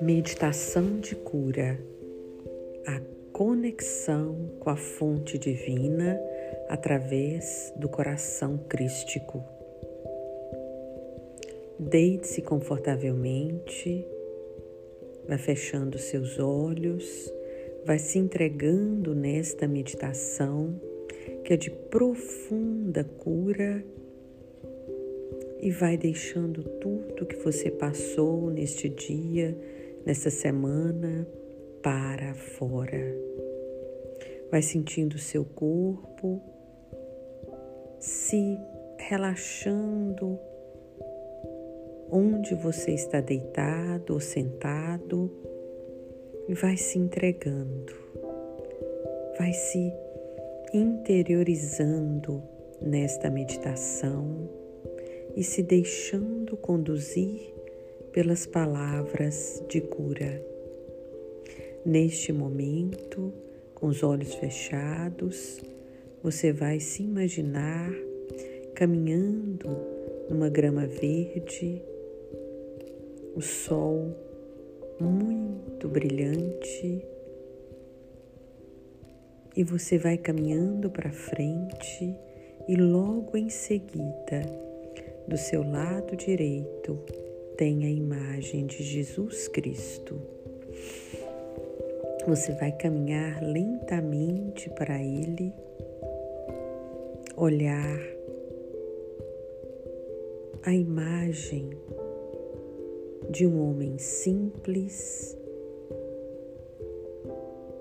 Meditação de cura. A conexão com a fonte divina através do coração crístico. Deite-se confortavelmente, vai fechando seus olhos, vai se entregando nesta meditação que é de profunda cura e vai deixando tudo que você passou neste dia, nesta semana, para fora. Vai sentindo seu corpo se relaxando onde você está deitado ou sentado e vai se entregando, vai se interiorizando nesta meditação e se deixando conduzir pelas palavras de cura. Neste momento, com os olhos fechados, você vai se imaginar caminhando numa grama verde, o sol muito brilhante, e você vai caminhando para frente e logo em seguida do seu lado direito tem a imagem de Jesus Cristo. Você vai caminhar lentamente para Ele, olhar a imagem de um homem simples,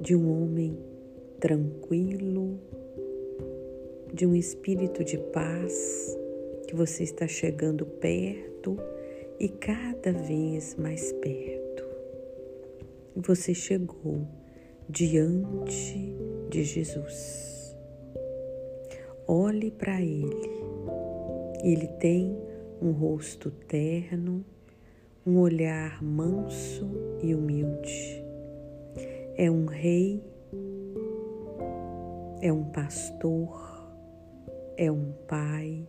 de um homem tranquilo, de um espírito de paz que você está chegando perto e cada vez mais perto. Você chegou diante de Jesus. Olhe para Ele. Ele tem um rosto terno, um olhar manso e humilde. É um rei, é um pastor, é um pai,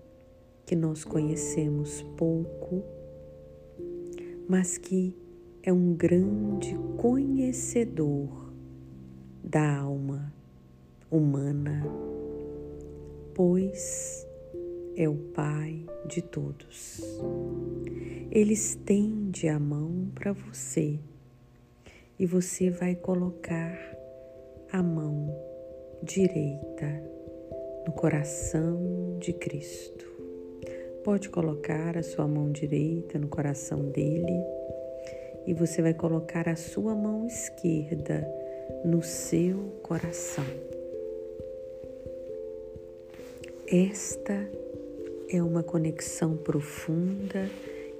que nós conhecemos pouco, mas que é um grande conhecedor da alma humana, pois é o Pai de todos. Ele estende a mão para você e você vai colocar a mão direita no coração de Cristo. Pode colocar a sua mão direita no coração dele e você vai colocar a sua mão esquerda no seu coração. Esta é uma conexão profunda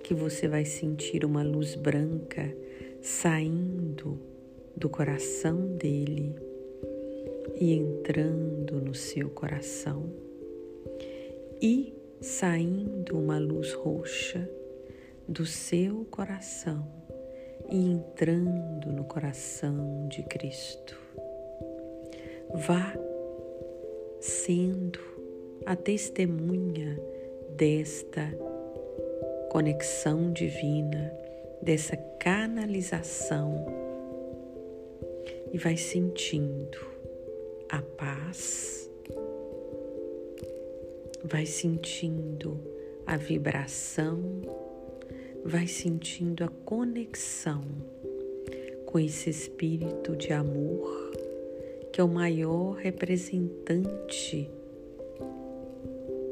que você vai sentir uma luz branca saindo do coração dele e entrando no seu coração. E saindo uma luz roxa do seu coração e entrando no coração de Cristo. Vá sendo a testemunha desta conexão divina, dessa canalização e vai sentindo a paz vai sentindo a vibração, vai sentindo a conexão com esse espírito de amor que é o maior representante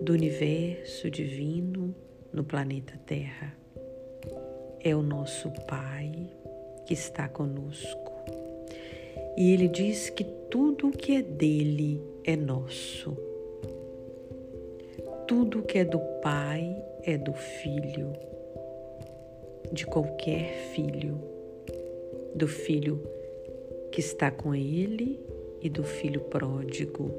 do universo divino no planeta Terra. É o nosso Pai que está conosco. E ele diz que tudo o que é dele é nosso tudo que é do Pai é do Filho, de qualquer filho, do filho que está com Ele e do filho pródigo.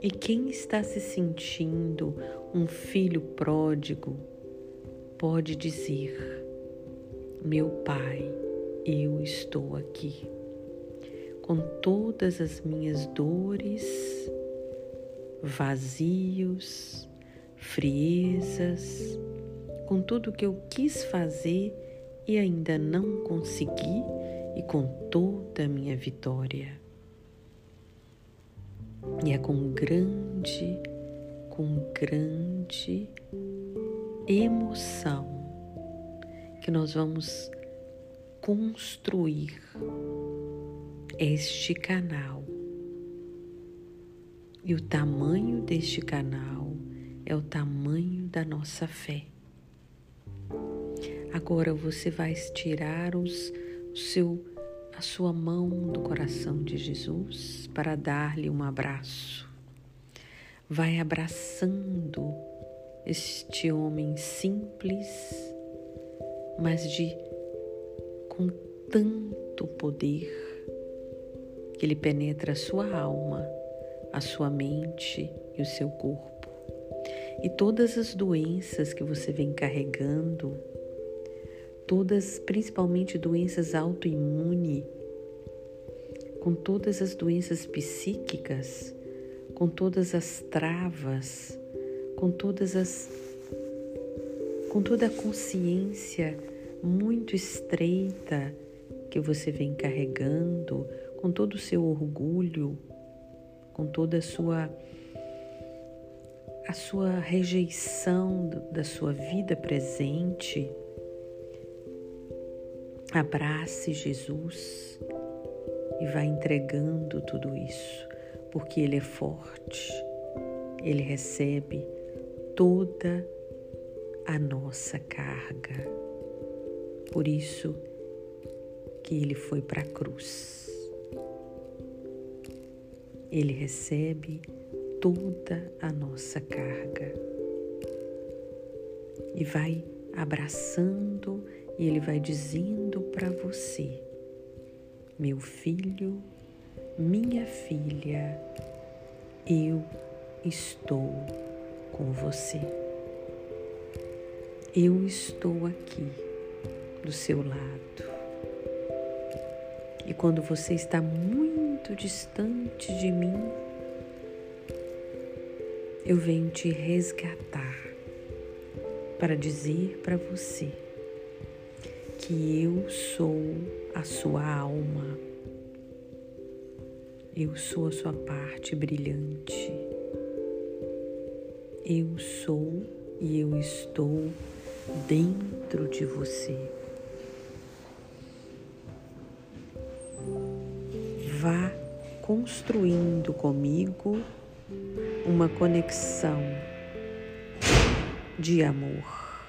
E quem está se sentindo um filho pródigo pode dizer: Meu Pai, eu estou aqui, com todas as minhas dores vazios, friezas, com tudo que eu quis fazer e ainda não consegui, e com toda a minha vitória. E é com grande, com grande emoção que nós vamos construir este canal. E o tamanho deste canal é o tamanho da nossa fé. Agora você vai estirar os, o seu, a sua mão do coração de Jesus para dar-lhe um abraço. Vai abraçando este homem simples, mas de com tanto poder que ele penetra a sua alma, a sua mente e o seu corpo. E todas as doenças que você vem carregando, todas, principalmente doenças autoimunes, com todas as doenças psíquicas, com todas as travas, com todas as com toda a consciência muito estreita que você vem carregando, com todo o seu orgulho, com toda a sua a sua rejeição da sua vida presente, Abrace Jesus e vá entregando tudo isso, porque Ele é forte, Ele recebe toda a nossa carga. Por isso que Ele foi para a cruz. Ele recebe toda a nossa carga e vai abraçando e ele vai dizendo para você: Meu filho, minha filha, eu estou com você. Eu estou aqui do seu lado. E quando você está muito distante de mim, eu venho te resgatar para dizer para você que eu sou a sua alma, eu sou a sua parte brilhante, eu sou e eu estou dentro de você. Vá construindo comigo uma conexão de amor,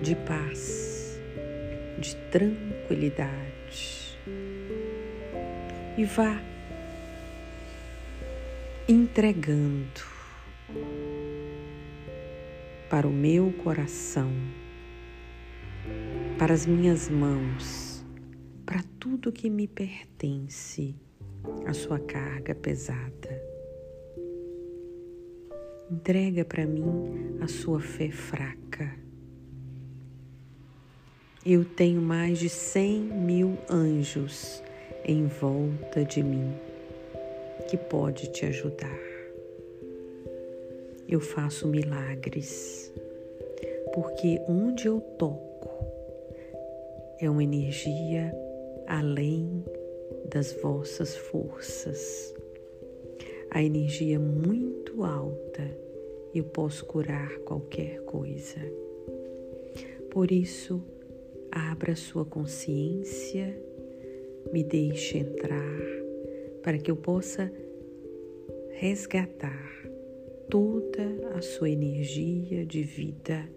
de paz de tranquilidade. E vá entregando para o meu coração, para as minhas mãos, para tudo que me pertence, a sua carga pesada. Entrega para mim a sua fé fraca eu tenho mais de cem mil anjos em volta de mim que pode te ajudar. Eu faço milagres, porque onde eu toco é uma energia além das vossas forças. A energia muito alta, eu posso curar qualquer coisa. Por isso, Abra sua consciência, me deixe entrar para que eu possa resgatar toda a sua energia de vida,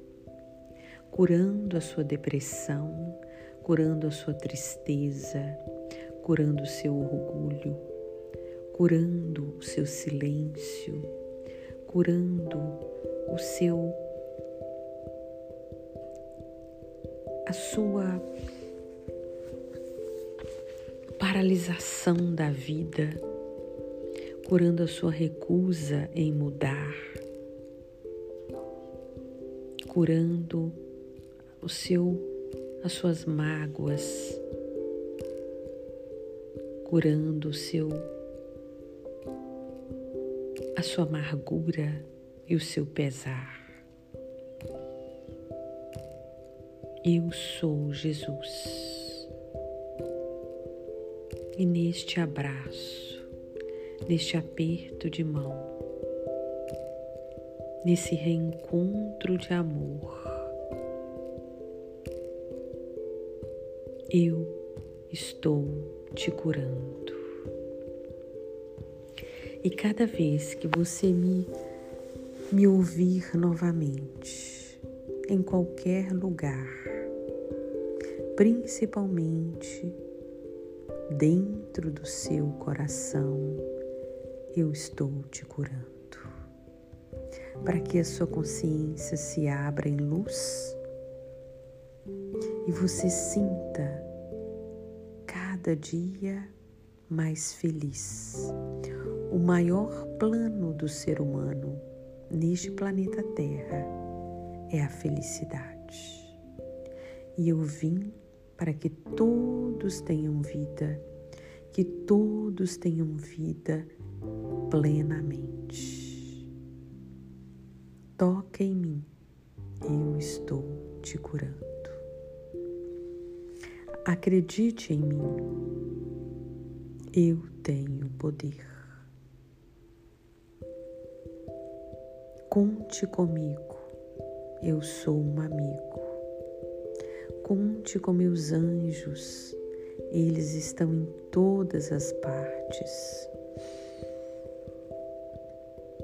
curando a sua depressão, curando a sua tristeza, curando o seu orgulho, curando o seu silêncio, curando o seu a sua paralisação da vida, curando a sua recusa em mudar, curando o seu as suas mágoas, curando o seu a sua amargura, e o seu pesar. Eu sou Jesus. E neste abraço, neste aperto de mão, nesse reencontro de amor, eu estou te curando. E cada vez que você me, me ouvir novamente, em qualquer lugar, principalmente dentro do seu coração, eu estou te curando. Para que a sua consciência se abra em luz e você sinta cada dia mais feliz. O maior plano do ser humano neste planeta Terra é a felicidade. E eu vim para que todos tenham vida, que todos tenham vida plenamente. Toca em mim, eu estou te curando. Acredite em mim, eu tenho poder. Conte comigo, eu sou um amigo. Conte com meus anjos, eles estão em todas as partes.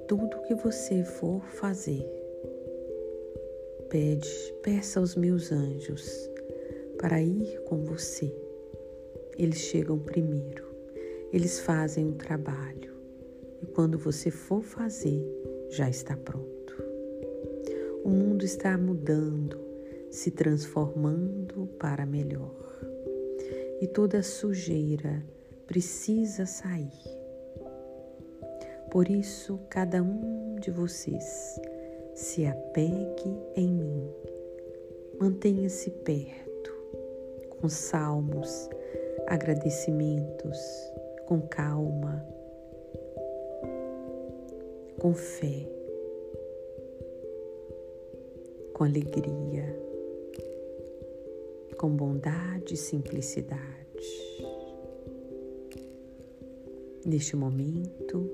Tudo que você for fazer, pede, peça aos meus anjos para ir com você. Eles chegam primeiro, eles fazem o trabalho e quando você for fazer, já está pronto. O mundo está mudando, se transformando para melhor e toda sujeira precisa sair. Por isso, cada um de vocês se apegue em mim, mantenha-se perto com salmos, agradecimentos, com calma, com fé, com alegria, com bondade e simplicidade. Neste momento,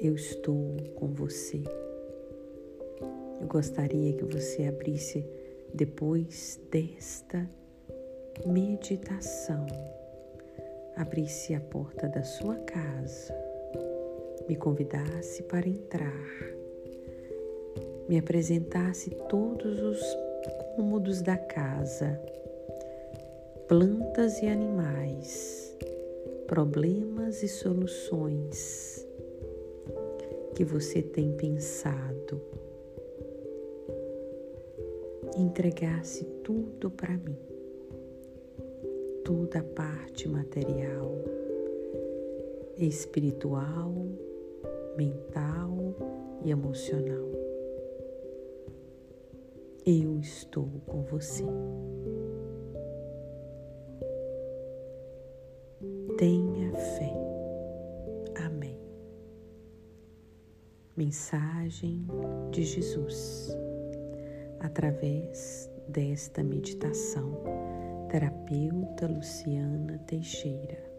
eu estou com você. Eu gostaria que você abrisse depois desta meditação, abrisse a porta da sua casa, me convidasse para entrar, me apresentasse todos os cômodos da casa, plantas e animais, problemas e soluções que você tem pensado entregasse tudo para mim, toda a parte material, espiritual, mental e emocional. Eu estou com você. Tenha fé. Amém. Mensagem de Jesus através desta meditação. Terapeuta Luciana Teixeira.